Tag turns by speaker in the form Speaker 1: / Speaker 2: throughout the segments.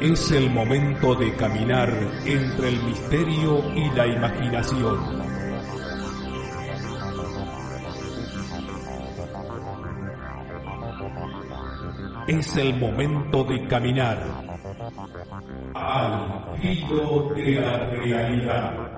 Speaker 1: Es el momento de caminar entre el misterio y la imaginación. Es el momento de caminar al filo de la realidad.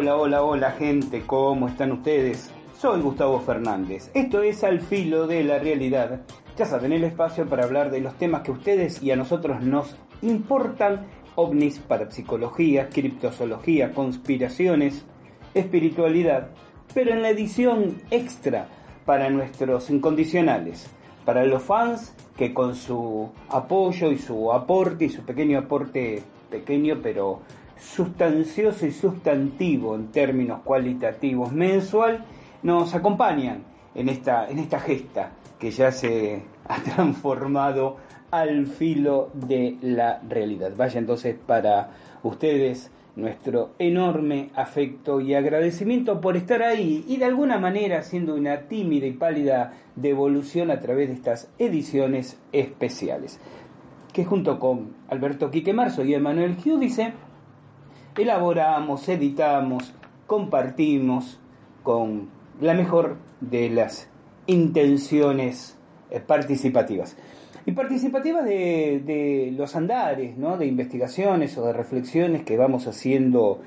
Speaker 2: Hola, hola, hola gente, ¿cómo están ustedes? Soy Gustavo Fernández. Esto es Al Filo de la Realidad. Ya saben, el espacio para hablar de los temas que a ustedes y a nosotros nos importan. ovnis, parapsicología, criptozoología, conspiraciones, espiritualidad. Pero en la edición extra para nuestros incondicionales. Para los fans que con su apoyo y su aporte y su pequeño aporte, pequeño pero sustancioso y sustantivo en términos cualitativos mensual nos acompañan en esta, en esta gesta que ya se ha transformado al filo de la realidad. Vaya entonces para ustedes nuestro enorme afecto y agradecimiento por estar ahí y de alguna manera haciendo una tímida y pálida devolución a través de estas ediciones especiales. Que junto con Alberto Quique Marzo y Emanuel Giudice elaboramos, editamos, compartimos con la mejor de las intenciones eh, participativas. Y participativas de, los andares, ¿no? de investigaciones o de reflexiones que vamos haciendo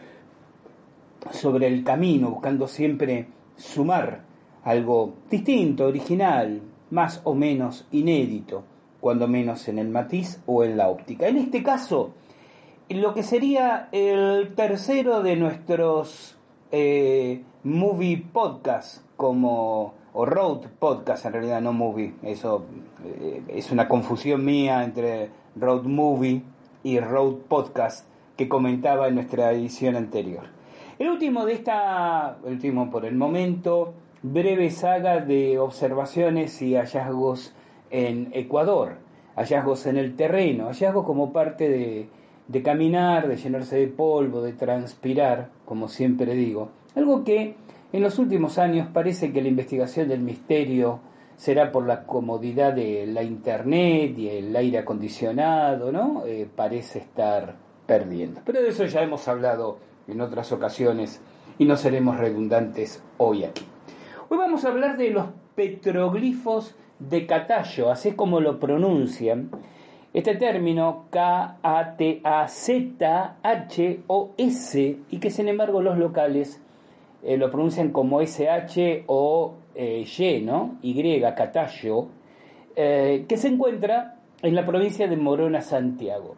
Speaker 2: sobre el camino, buscando siempre sumar algo distinto, original, más o menos inédito, cuando menos en el matiz o en la óptica. En este caso, lo que sería el tercero de nuestros eh, movie podcast, como, o road podcast en realidad, no movie, eso eh, es una confusión mía entre road movie y road podcast que comentaba en nuestra edición anterior. El último de esta, el último por el momento, breve saga de observaciones y hallazgos en Ecuador, hallazgos en el terreno, hallazgos como parte de de caminar, de llenarse de polvo, de transpirar, como siempre digo. Algo que en los últimos años parece que la investigación del misterio será por la comodidad de la internet y el aire acondicionado, ¿no? Eh, parece estar perdiendo. Pero de eso ya hemos hablado en otras ocasiones y no seremos redundantes hoy aquí. Hoy vamos a hablar de los petroglifos de Catallo, así como lo pronuncian, este término K-A-T-A-Z-H-O-S y que sin embargo los locales eh, lo pronuncian como SH o eh, Y, ¿no? Y, Catallo, eh, que se encuentra en la provincia de Morona, Santiago.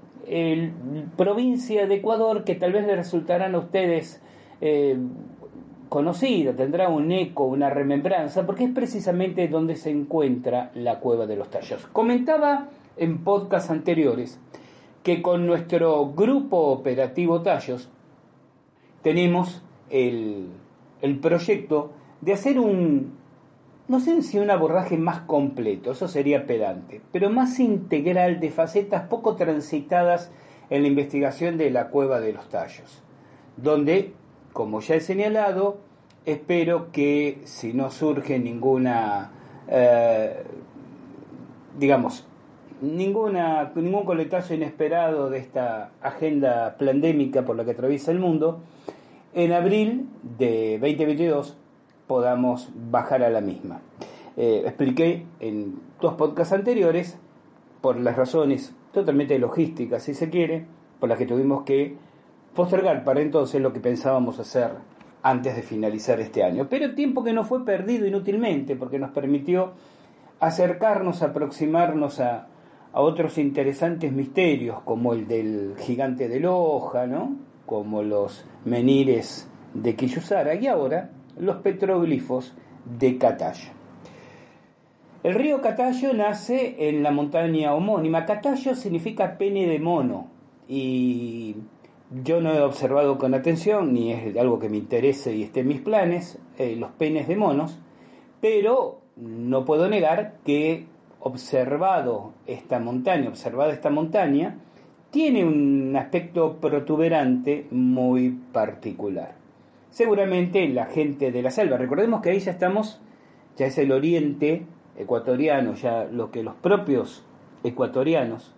Speaker 2: Provincia de Ecuador que tal vez le resultarán a ustedes conocida, tendrá un eco, una remembranza, porque es precisamente donde se encuentra la cueva de los tallos. Comentaba en podcasts anteriores que con nuestro grupo operativo Tallos tenemos el, el proyecto de hacer un, no sé si un abordaje más completo, eso sería pedante, pero más integral de facetas poco transitadas en la investigación de la cueva de los tallos, donde como ya he señalado, espero que si no surge ninguna, eh, digamos, ninguna, ningún coletazo inesperado de esta agenda pandémica por la que atraviesa el mundo, en abril de 2022 podamos bajar a la misma. Eh, expliqué en dos podcasts anteriores, por las razones totalmente logísticas, si se quiere, por las que tuvimos que postergar para entonces lo que pensábamos hacer antes de finalizar este año. Pero tiempo que no fue perdido inútilmente, porque nos permitió acercarnos, aproximarnos a, a otros interesantes misterios, como el del gigante de Loja, ¿no? como los menires de Quillusara y ahora los petroglifos de Catayo. El río Catayo nace en la montaña homónima. Catayo significa pene de mono y yo no he observado con atención, ni es algo que me interese y esté en mis planes, eh, los penes de monos, pero no puedo negar que observado esta montaña, observada esta montaña, tiene un aspecto protuberante muy particular. Seguramente la gente de la selva, recordemos que ahí ya estamos, ya es el oriente ecuatoriano, ya lo que los propios ecuatorianos,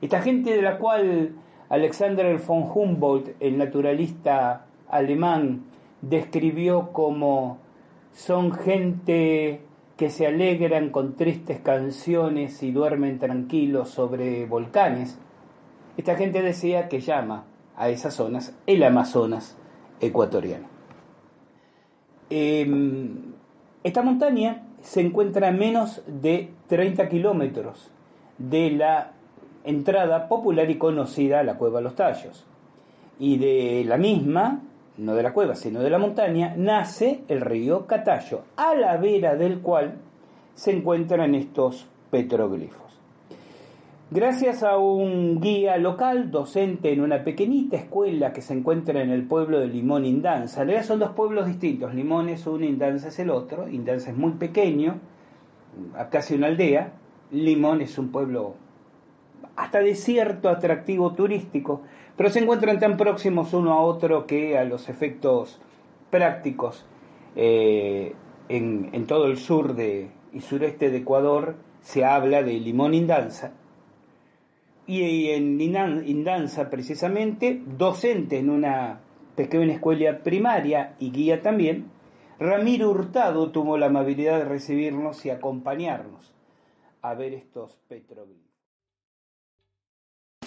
Speaker 2: esta gente de la cual Alexander von Humboldt, el naturalista alemán, describió como son gente que se alegran con tristes canciones y duermen tranquilos sobre volcanes. Esta gente decía que llama a esas zonas el Amazonas ecuatoriano. Em, esta montaña se encuentra a menos de 30 kilómetros de la entrada popular y conocida a la cueva Los Tallos. Y de la misma, no de la cueva, sino de la montaña, nace el río Catayo, a la vera del cual se encuentran estos petroglifos. Gracias a un guía local, docente en una pequeñita escuela que se encuentra en el pueblo de Limón Indanza, en realidad son dos pueblos distintos, Limón es uno, Indanza es el otro, Indanza es muy pequeño, casi una aldea, Limón es un pueblo hasta de cierto atractivo turístico, pero se encuentran tan próximos uno a otro que a los efectos prácticos eh, en, todo el sur de, y sureste de Ecuador se habla de Limón Indanza y en Indanza precisamente, docente en una pequeña escuela primaria y guía también, Ramiro Hurtado tuvo la amabilidad de recibirnos y acompañarnos a ver estos petroglifos.